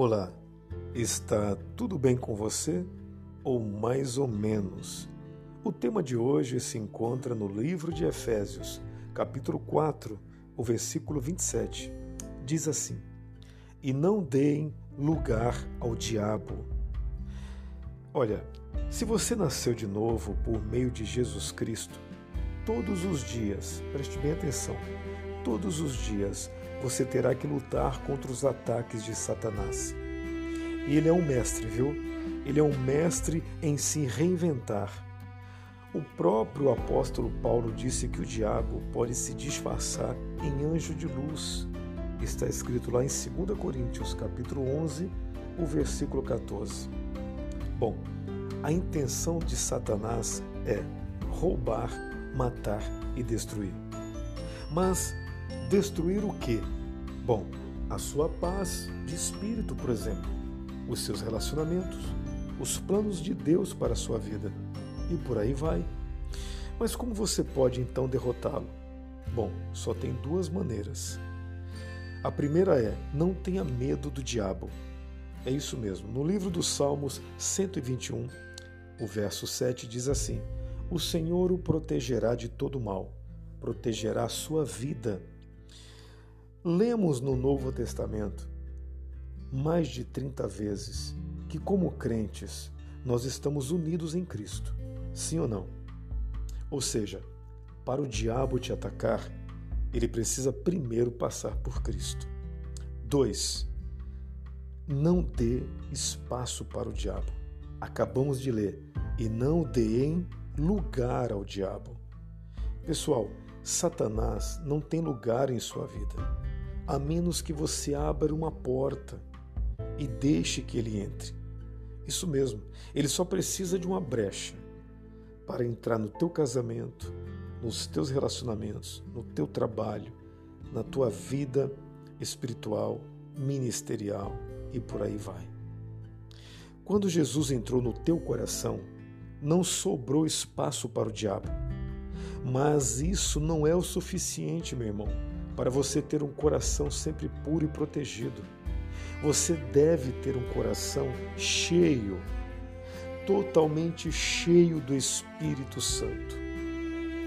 Olá, está tudo bem com você? Ou mais ou menos? O tema de hoje se encontra no livro de Efésios, capítulo 4, o versículo 27. Diz assim: E não deem lugar ao diabo. Olha, se você nasceu de novo por meio de Jesus Cristo, todos os dias, preste bem atenção, todos os dias você terá que lutar contra os ataques de Satanás. E ele é um mestre, viu? Ele é um mestre em se reinventar. O próprio apóstolo Paulo disse que o diabo pode se disfarçar em anjo de luz. Está escrito lá em 2 Coríntios, capítulo 11, o versículo 14. Bom, a intenção de Satanás é roubar, matar e destruir. Mas Destruir o quê? Bom, a sua paz de espírito, por exemplo, os seus relacionamentos, os planos de Deus para a sua vida e por aí vai. Mas como você pode então derrotá-lo? Bom, só tem duas maneiras. A primeira é: não tenha medo do diabo. É isso mesmo. No livro dos Salmos 121, o verso 7 diz assim: O Senhor o protegerá de todo mal, protegerá a sua vida Lemos no Novo Testamento mais de 30 vezes que, como crentes, nós estamos unidos em Cristo. Sim ou não? Ou seja, para o diabo te atacar, ele precisa primeiro passar por Cristo. 2. Não dê espaço para o diabo. Acabamos de ler. E não deem lugar ao diabo. Pessoal, Satanás não tem lugar em sua vida a menos que você abra uma porta e deixe que ele entre. Isso mesmo, ele só precisa de uma brecha para entrar no teu casamento, nos teus relacionamentos, no teu trabalho, na tua vida espiritual, ministerial e por aí vai. Quando Jesus entrou no teu coração, não sobrou espaço para o diabo. Mas isso não é o suficiente, meu irmão para você ter um coração sempre puro e protegido. Você deve ter um coração cheio, totalmente cheio do Espírito Santo.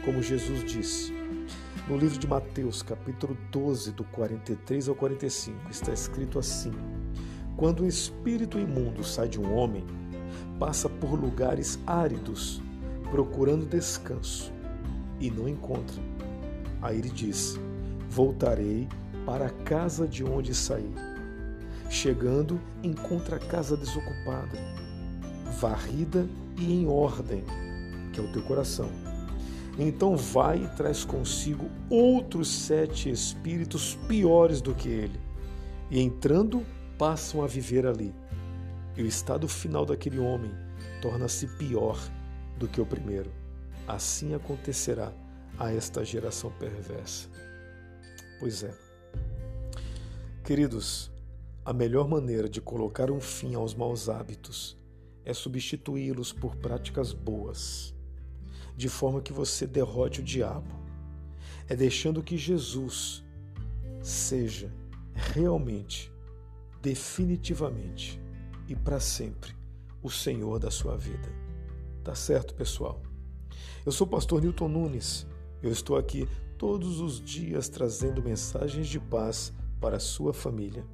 Como Jesus disse, no livro de Mateus, capítulo 12, do 43 ao 45, está escrito assim: Quando um espírito imundo sai de um homem, passa por lugares áridos, procurando descanso, e não encontra. Aí ele diz: Voltarei para a casa de onde saí. Chegando, encontra a casa desocupada, varrida e em ordem, que é o teu coração. Então vai e traz consigo outros sete espíritos piores do que ele, e entrando, passam a viver ali. E o estado final daquele homem torna-se pior do que o primeiro. Assim acontecerá a esta geração perversa. Pois é. Queridos, a melhor maneira de colocar um fim aos maus hábitos é substituí-los por práticas boas, de forma que você derrote o diabo. É deixando que Jesus seja realmente, definitivamente e para sempre o Senhor da sua vida. Tá certo, pessoal? Eu sou o pastor Newton Nunes. Eu estou aqui todos os dias trazendo mensagens de paz para sua família.